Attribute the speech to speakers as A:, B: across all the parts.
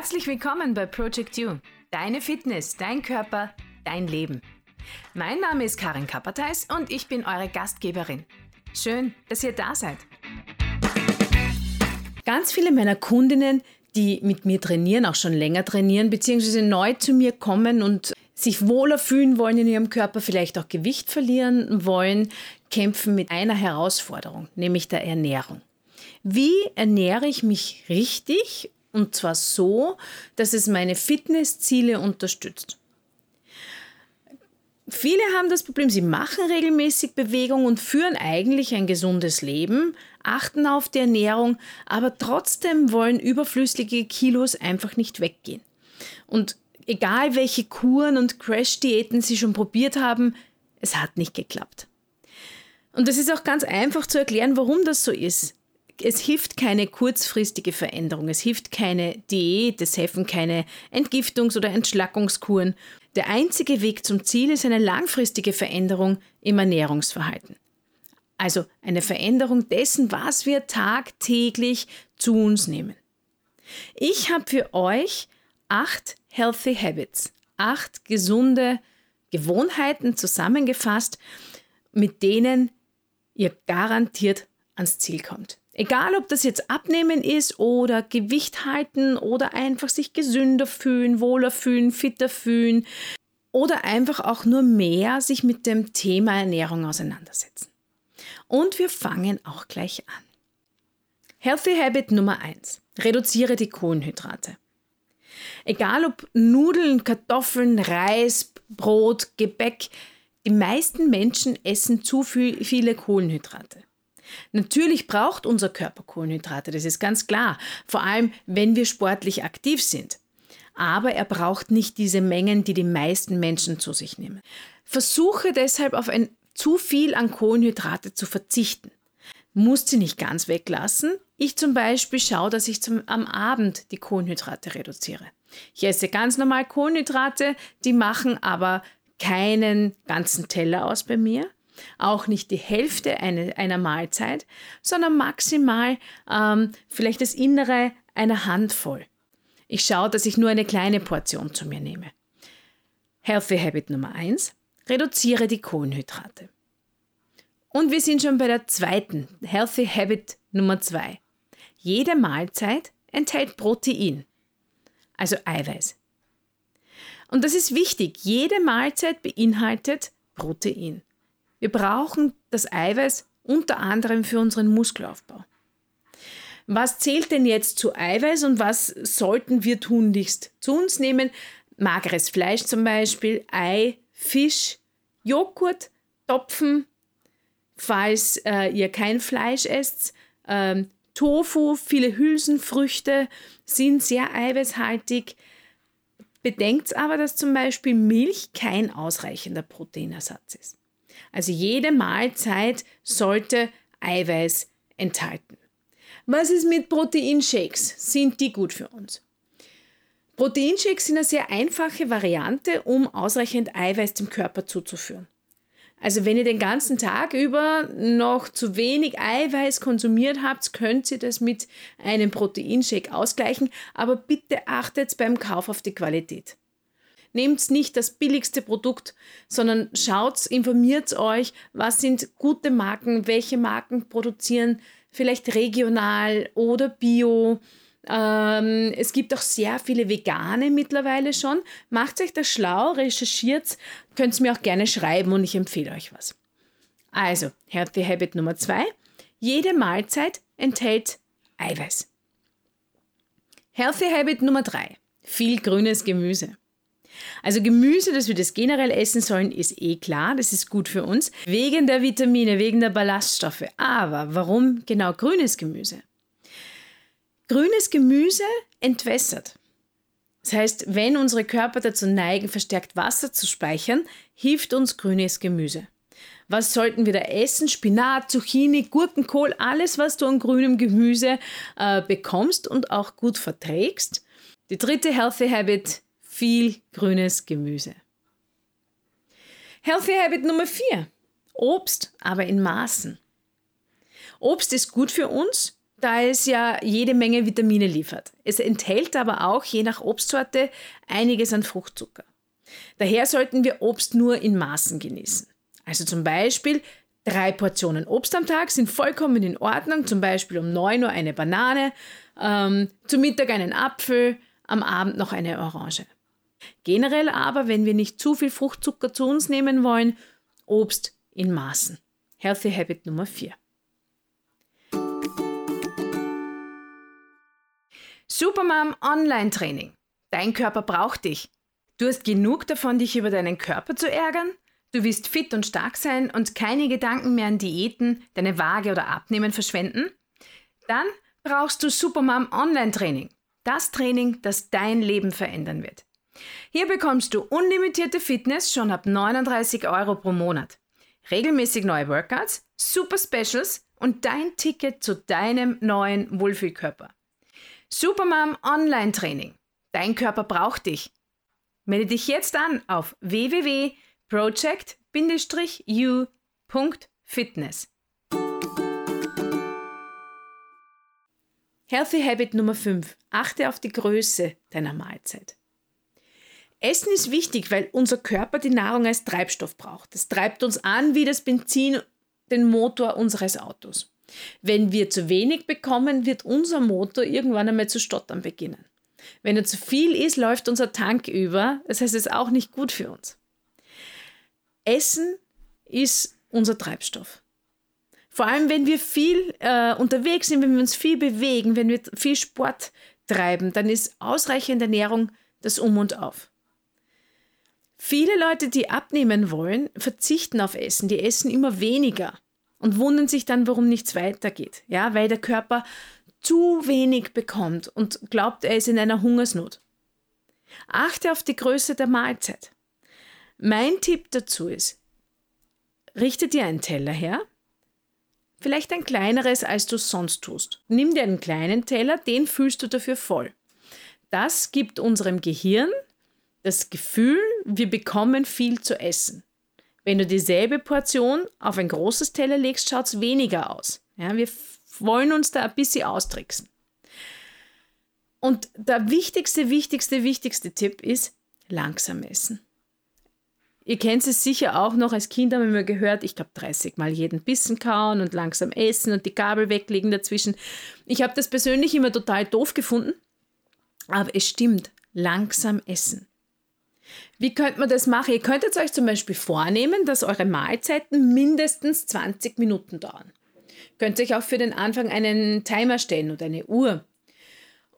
A: Herzlich willkommen bei Project You. Deine Fitness, dein Körper, dein Leben. Mein Name ist Karin Kapperteis und ich bin eure Gastgeberin. Schön, dass ihr da seid. Ganz viele meiner Kundinnen, die mit mir trainieren, auch schon länger trainieren, beziehungsweise neu zu mir kommen und sich wohler fühlen wollen in ihrem Körper, vielleicht auch Gewicht verlieren wollen, kämpfen mit einer Herausforderung, nämlich der Ernährung. Wie ernähre ich mich richtig und zwar so, dass es meine Fitnessziele unterstützt? Viele haben das Problem, sie machen regelmäßig Bewegung und führen eigentlich ein gesundes Leben, achten auf die Ernährung, aber trotzdem wollen überflüssige Kilos einfach nicht weggehen. Und egal welche Kuren und Crash-Diäten sie schon probiert haben, es hat nicht geklappt. Und es ist auch ganz einfach zu erklären, warum das so ist. Es hilft keine kurzfristige Veränderung, es hilft keine Diät, es helfen keine Entgiftungs- oder Entschlackungskuren. Der einzige Weg zum Ziel ist eine langfristige Veränderung im Ernährungsverhalten. Also eine Veränderung dessen, was wir tagtäglich zu uns nehmen. Ich habe für euch acht Healthy Habits, acht gesunde Gewohnheiten zusammengefasst, mit denen ihr garantiert ans Ziel kommt. Egal, ob das jetzt Abnehmen ist oder Gewicht halten oder einfach sich gesünder fühlen, wohler fühlen, fitter fühlen oder einfach auch nur mehr sich mit dem Thema Ernährung auseinandersetzen. Und wir fangen auch gleich an. Healthy Habit Nummer 1. Reduziere die Kohlenhydrate. Egal ob Nudeln, Kartoffeln, Reis, Brot, Gebäck, die meisten Menschen essen zu viele Kohlenhydrate. Natürlich braucht unser Körper Kohlenhydrate, das ist ganz klar, vor allem wenn wir sportlich aktiv sind. Aber er braucht nicht diese Mengen, die die meisten Menschen zu sich nehmen. Versuche deshalb auf ein zu viel an Kohlenhydrate zu verzichten. Musst sie nicht ganz weglassen. Ich zum Beispiel schaue, dass ich zum, am Abend die Kohlenhydrate reduziere. Ich esse ganz normal Kohlenhydrate, die machen aber keinen ganzen Teller aus bei mir auch nicht die Hälfte eine, einer Mahlzeit, sondern maximal ähm, vielleicht das Innere einer Handvoll. Ich schaue, dass ich nur eine kleine Portion zu mir nehme. Healthy Habit Nummer 1. Reduziere die Kohlenhydrate. Und wir sind schon bei der zweiten Healthy Habit Nummer 2. Jede Mahlzeit enthält Protein, also Eiweiß. Und das ist wichtig. Jede Mahlzeit beinhaltet Protein. Wir brauchen das Eiweiß unter anderem für unseren Muskelaufbau. Was zählt denn jetzt zu Eiweiß und was sollten wir tunlichst zu uns nehmen? Mageres Fleisch zum Beispiel, Ei, Fisch, Joghurt, Topfen, falls äh, ihr kein Fleisch esst, ähm, Tofu, viele Hülsenfrüchte sind sehr eiweißhaltig. Bedenkt aber, dass zum Beispiel Milch kein ausreichender Proteinersatz ist. Also jede Mahlzeit sollte Eiweiß enthalten. Was ist mit Proteinshakes? Sind die gut für uns? Proteinshakes sind eine sehr einfache Variante, um ausreichend Eiweiß dem Körper zuzuführen. Also wenn ihr den ganzen Tag über noch zu wenig Eiweiß konsumiert habt, könnt ihr das mit einem Proteinshake ausgleichen, aber bitte achtet beim Kauf auf die Qualität. Nehmt nicht das billigste Produkt, sondern schaut, informiert euch, was sind gute Marken, welche Marken produzieren vielleicht regional oder bio. Ähm, es gibt auch sehr viele Vegane mittlerweile schon. Macht euch das schlau, recherchiert, könnt es mir auch gerne schreiben und ich empfehle euch was. Also, Healthy Habit Nummer zwei: Jede Mahlzeit enthält Eiweiß. Healthy Habit Nummer drei: Viel grünes Gemüse. Also Gemüse, dass wir das generell essen sollen, ist eh klar, das ist gut für uns, wegen der Vitamine, wegen der Ballaststoffe. Aber warum genau grünes Gemüse? Grünes Gemüse entwässert. Das heißt, wenn unsere Körper dazu neigen, verstärkt Wasser zu speichern, hilft uns grünes Gemüse. Was sollten wir da essen? Spinat, Zucchini, Gurkenkohl, alles, was du an grünem Gemüse äh, bekommst und auch gut verträgst. Die dritte Healthy Habit viel grünes Gemüse. Healthy Habit Nummer 4. Obst, aber in Maßen. Obst ist gut für uns, da es ja jede Menge Vitamine liefert. Es enthält aber auch, je nach Obstsorte, einiges an Fruchtzucker. Daher sollten wir Obst nur in Maßen genießen. Also zum Beispiel drei Portionen Obst am Tag sind vollkommen in Ordnung, zum Beispiel um 9 Uhr eine Banane, ähm, zum Mittag einen Apfel, am Abend noch eine Orange. Generell aber, wenn wir nicht zu viel Fruchtzucker zu uns nehmen wollen, Obst in Maßen. Healthy Habit Nummer 4. Supermom Online Training. Dein Körper braucht dich. Du hast genug davon, dich über deinen Körper zu ärgern? Du willst fit und stark sein und keine Gedanken mehr an Diäten, deine Waage oder Abnehmen verschwenden? Dann brauchst du Supermom Online Training. Das Training, das dein Leben verändern wird. Hier bekommst du unlimitierte Fitness schon ab 39 Euro pro Monat. Regelmäßig neue Workouts, Super Specials und dein Ticket zu deinem neuen Wohlfühlkörper. Supermom Online Training. Dein Körper braucht dich. Melde dich jetzt an auf www.project-u.fitness. Healthy Habit Nummer 5. Achte auf die Größe deiner Mahlzeit. Essen ist wichtig, weil unser Körper die Nahrung als Treibstoff braucht. Das treibt uns an wie das Benzin den Motor unseres Autos. Wenn wir zu wenig bekommen, wird unser Motor irgendwann einmal zu stottern beginnen. Wenn er zu viel ist, läuft unser Tank über. Das heißt, es ist auch nicht gut für uns. Essen ist unser Treibstoff. Vor allem, wenn wir viel äh, unterwegs sind, wenn wir uns viel bewegen, wenn wir viel Sport treiben, dann ist ausreichende Ernährung das Um und Auf. Viele Leute, die abnehmen wollen, verzichten auf Essen. Die essen immer weniger und wundern sich dann, warum nichts weitergeht. Ja, weil der Körper zu wenig bekommt und glaubt, er ist in einer Hungersnot. Achte auf die Größe der Mahlzeit. Mein Tipp dazu ist, richte dir einen Teller her, vielleicht ein kleineres, als du es sonst tust. Nimm dir einen kleinen Teller, den fühlst du dafür voll. Das gibt unserem Gehirn das Gefühl, wir bekommen viel zu essen. Wenn du dieselbe Portion auf ein großes Teller legst, schaut es weniger aus. Ja, wir wollen uns da ein bisschen austricksen. Und der wichtigste, wichtigste, wichtigste Tipp ist langsam essen. Ihr kennt es sicher auch noch, als Kind haben wir gehört, ich glaube 30 Mal jeden Bissen kauen und langsam essen und die Gabel weglegen dazwischen. Ich habe das persönlich immer total doof gefunden, aber es stimmt, langsam essen. Wie könnte man das machen? Ihr könntet euch zum Beispiel vornehmen, dass eure Mahlzeiten mindestens 20 Minuten dauern. Könnt euch auch für den Anfang einen Timer stellen oder eine Uhr.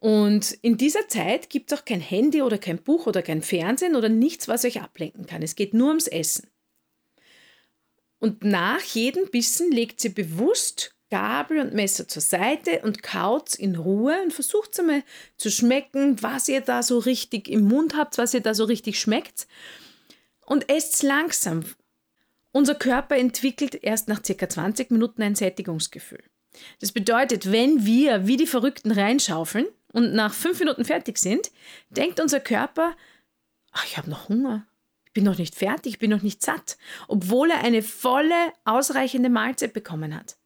A: Und in dieser Zeit gibt es auch kein Handy oder kein Buch oder kein Fernsehen oder nichts, was euch ablenken kann. Es geht nur ums Essen. Und nach jedem Bissen legt sie bewusst Gabel und Messer zur Seite und kaut in Ruhe und versucht einmal zu schmecken, was ihr da so richtig im Mund habt, was ihr da so richtig schmeckt. Und esst langsam. Unser Körper entwickelt erst nach circa 20 Minuten ein Sättigungsgefühl. Das bedeutet, wenn wir wie die Verrückten reinschaufeln und nach fünf Minuten fertig sind, denkt unser Körper, ach, ich habe noch Hunger. Ich bin noch nicht fertig, ich bin noch nicht satt, obwohl er eine volle, ausreichende Mahlzeit bekommen hat.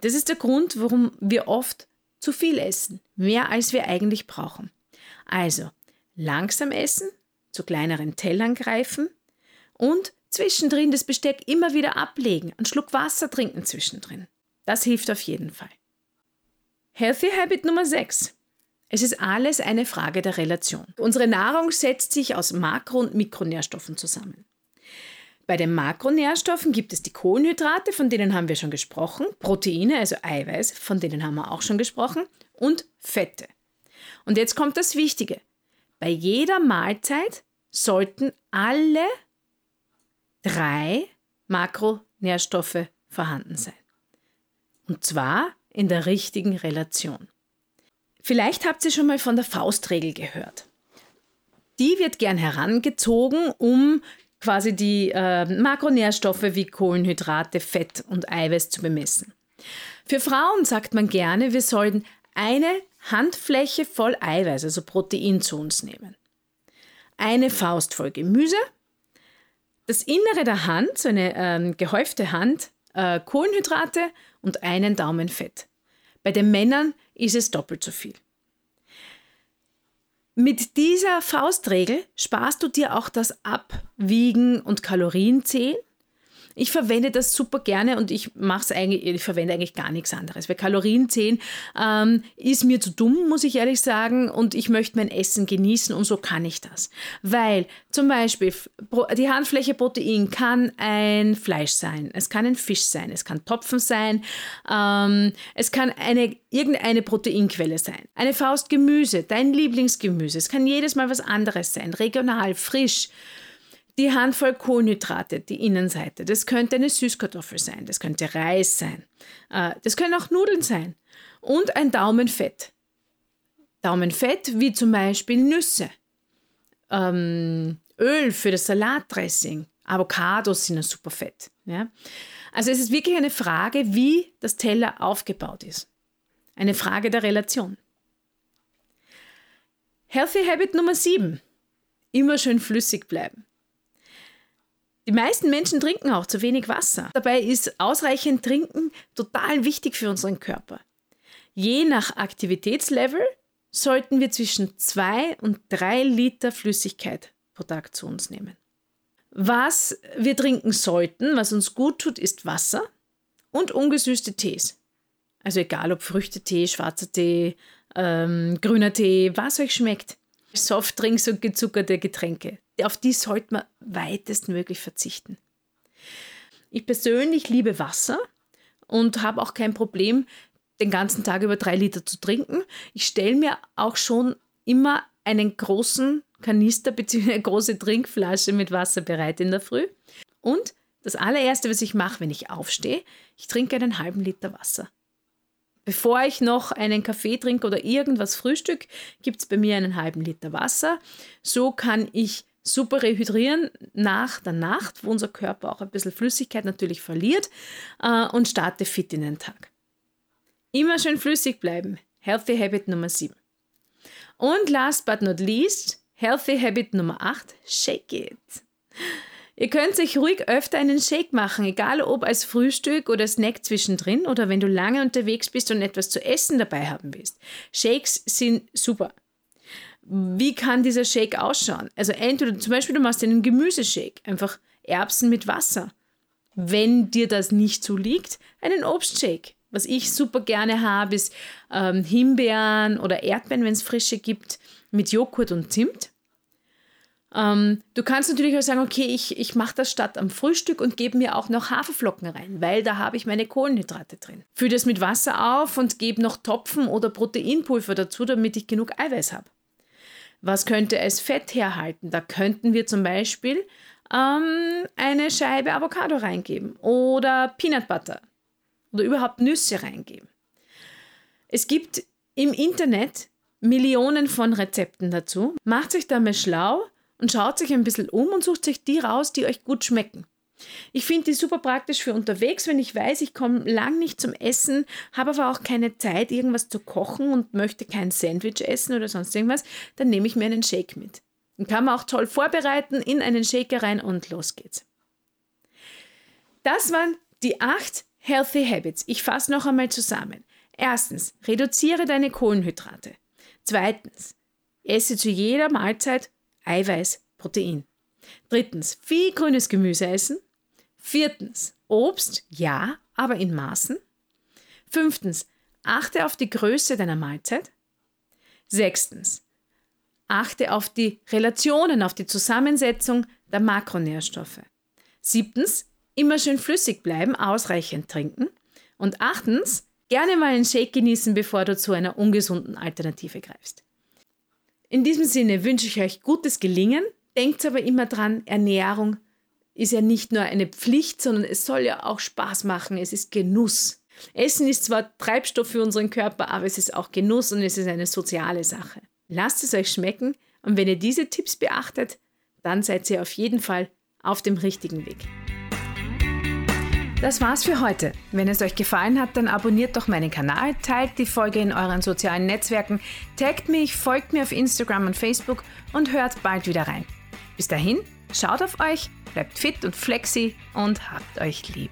A: Das ist der Grund, warum wir oft zu viel essen, mehr als wir eigentlich brauchen. Also langsam essen, zu kleineren Tellern greifen und zwischendrin das Besteck immer wieder ablegen, einen Schluck Wasser trinken zwischendrin. Das hilft auf jeden Fall. Healthy Habit Nummer 6. Es ist alles eine Frage der Relation. Unsere Nahrung setzt sich aus Makro- und Mikronährstoffen zusammen. Bei den Makronährstoffen gibt es die Kohlenhydrate, von denen haben wir schon gesprochen, Proteine, also Eiweiß, von denen haben wir auch schon gesprochen, und Fette. Und jetzt kommt das Wichtige. Bei jeder Mahlzeit sollten alle drei Makronährstoffe vorhanden sein. Und zwar in der richtigen Relation. Vielleicht habt ihr schon mal von der Faustregel gehört. Die wird gern herangezogen, um quasi die äh, Makronährstoffe wie Kohlenhydrate, Fett und Eiweiß zu bemessen. Für Frauen sagt man gerne, wir sollten eine Handfläche voll Eiweiß, also Protein zu uns nehmen. Eine Faust voll Gemüse, das Innere der Hand, so eine ähm, gehäufte Hand, äh, Kohlenhydrate und einen Daumen Fett. Bei den Männern ist es doppelt so viel. Mit dieser Faustregel sparst du dir auch das Abwiegen und Kalorienzählen ich verwende das super gerne und ich mache eigentlich, ich verwende eigentlich gar nichts anderes. Weil Kalorienzählen ähm, ist mir zu dumm, muss ich ehrlich sagen, und ich möchte mein Essen genießen und so kann ich das. Weil zum Beispiel die Handfläche Protein kann ein Fleisch sein, es kann ein Fisch sein, es kann Topfen sein, ähm, es kann eine, irgendeine Proteinquelle sein. Eine Faust Gemüse, dein Lieblingsgemüse, es kann jedes Mal was anderes sein, regional, frisch die Handvoll Kohlenhydrate, die Innenseite. Das könnte eine Süßkartoffel sein, das könnte Reis sein, äh, das können auch Nudeln sein und ein Daumenfett. Daumenfett wie zum Beispiel Nüsse, ähm, Öl für das Salatdressing, Avocados sind ein super Fett. Ja? Also es ist wirklich eine Frage, wie das Teller aufgebaut ist. Eine Frage der Relation. Healthy Habit Nummer 7. Immer schön flüssig bleiben. Die meisten Menschen trinken auch zu wenig Wasser. Dabei ist ausreichend Trinken total wichtig für unseren Körper. Je nach Aktivitätslevel sollten wir zwischen 2 und 3 Liter Flüssigkeit pro Tag zu uns nehmen. Was wir trinken sollten, was uns gut tut, ist Wasser und ungesüßte Tees. Also egal ob Früchtetee, schwarzer Tee, ähm, grüner Tee, was euch schmeckt. Softdrinks und gezuckerte Getränke auf die sollte man weitestmöglich verzichten. Ich persönlich liebe Wasser und habe auch kein Problem, den ganzen Tag über drei Liter zu trinken. Ich stelle mir auch schon immer einen großen Kanister bzw. eine große Trinkflasche mit Wasser bereit in der Früh. Und das allererste, was ich mache, wenn ich aufstehe, ich trinke einen halben Liter Wasser. Bevor ich noch einen Kaffee trinke oder irgendwas frühstück, gibt es bei mir einen halben Liter Wasser. So kann ich super rehydrieren nach der Nacht, wo unser Körper auch ein bisschen Flüssigkeit natürlich verliert äh, und starte fit in den Tag. Immer schön flüssig bleiben. Healthy Habit Nummer 7. Und last but not least, Healthy Habit Nummer 8, Shake it. Ihr könnt sich ruhig öfter einen Shake machen, egal ob als Frühstück oder Snack zwischendrin oder wenn du lange unterwegs bist und etwas zu essen dabei haben willst. Shakes sind super wie kann dieser Shake ausschauen? Also entweder zum Beispiel du machst einen Gemüseshake, einfach Erbsen mit Wasser. Wenn dir das nicht so liegt, einen Obstshake. Was ich super gerne habe, ist ähm, Himbeeren oder Erdbeeren, wenn es frische gibt, mit Joghurt und Zimt. Ähm, du kannst natürlich auch sagen, okay, ich, ich mache das statt am Frühstück und gebe mir auch noch Haferflocken rein, weil da habe ich meine Kohlenhydrate drin. Fülle das mit Wasser auf und gebe noch Topfen oder Proteinpulver dazu, damit ich genug Eiweiß habe. Was könnte es Fett herhalten? Da könnten wir zum Beispiel ähm, eine Scheibe Avocado reingeben oder Peanut Butter oder überhaupt Nüsse reingeben. Es gibt im Internet Millionen von Rezepten dazu. Macht sich da mal schlau und schaut sich ein bisschen um und sucht sich die raus, die euch gut schmecken. Ich finde die super praktisch für unterwegs, wenn ich weiß, ich komme lang nicht zum Essen, habe aber auch keine Zeit, irgendwas zu kochen und möchte kein Sandwich essen oder sonst irgendwas, dann nehme ich mir einen Shake mit. Den kann man auch toll vorbereiten, in einen Shaker rein und los geht's. Das waren die acht Healthy Habits. Ich fasse noch einmal zusammen. Erstens, reduziere deine Kohlenhydrate. Zweitens, esse zu jeder Mahlzeit Eiweiß, Protein. Drittens, viel grünes Gemüse essen. Viertens, Obst, ja, aber in Maßen. Fünftens, achte auf die Größe deiner Mahlzeit. Sechstens, achte auf die Relationen, auf die Zusammensetzung der Makronährstoffe. Siebtens, immer schön flüssig bleiben, ausreichend trinken. Und achtens, gerne mal einen Shake genießen, bevor du zu einer ungesunden Alternative greifst. In diesem Sinne wünsche ich euch gutes Gelingen, denkt aber immer dran, Ernährung ist ja nicht nur eine Pflicht, sondern es soll ja auch Spaß machen. Es ist Genuss. Essen ist zwar Treibstoff für unseren Körper, aber es ist auch Genuss und es ist eine soziale Sache. Lasst es euch schmecken und wenn ihr diese Tipps beachtet, dann seid ihr auf jeden Fall auf dem richtigen Weg. Das war's für heute. Wenn es euch gefallen hat, dann abonniert doch meinen Kanal, teilt die Folge in euren sozialen Netzwerken, taggt mich, folgt mir auf Instagram und Facebook und hört bald wieder rein. Bis dahin, schaut auf euch, bleibt fit und flexi und habt euch lieb.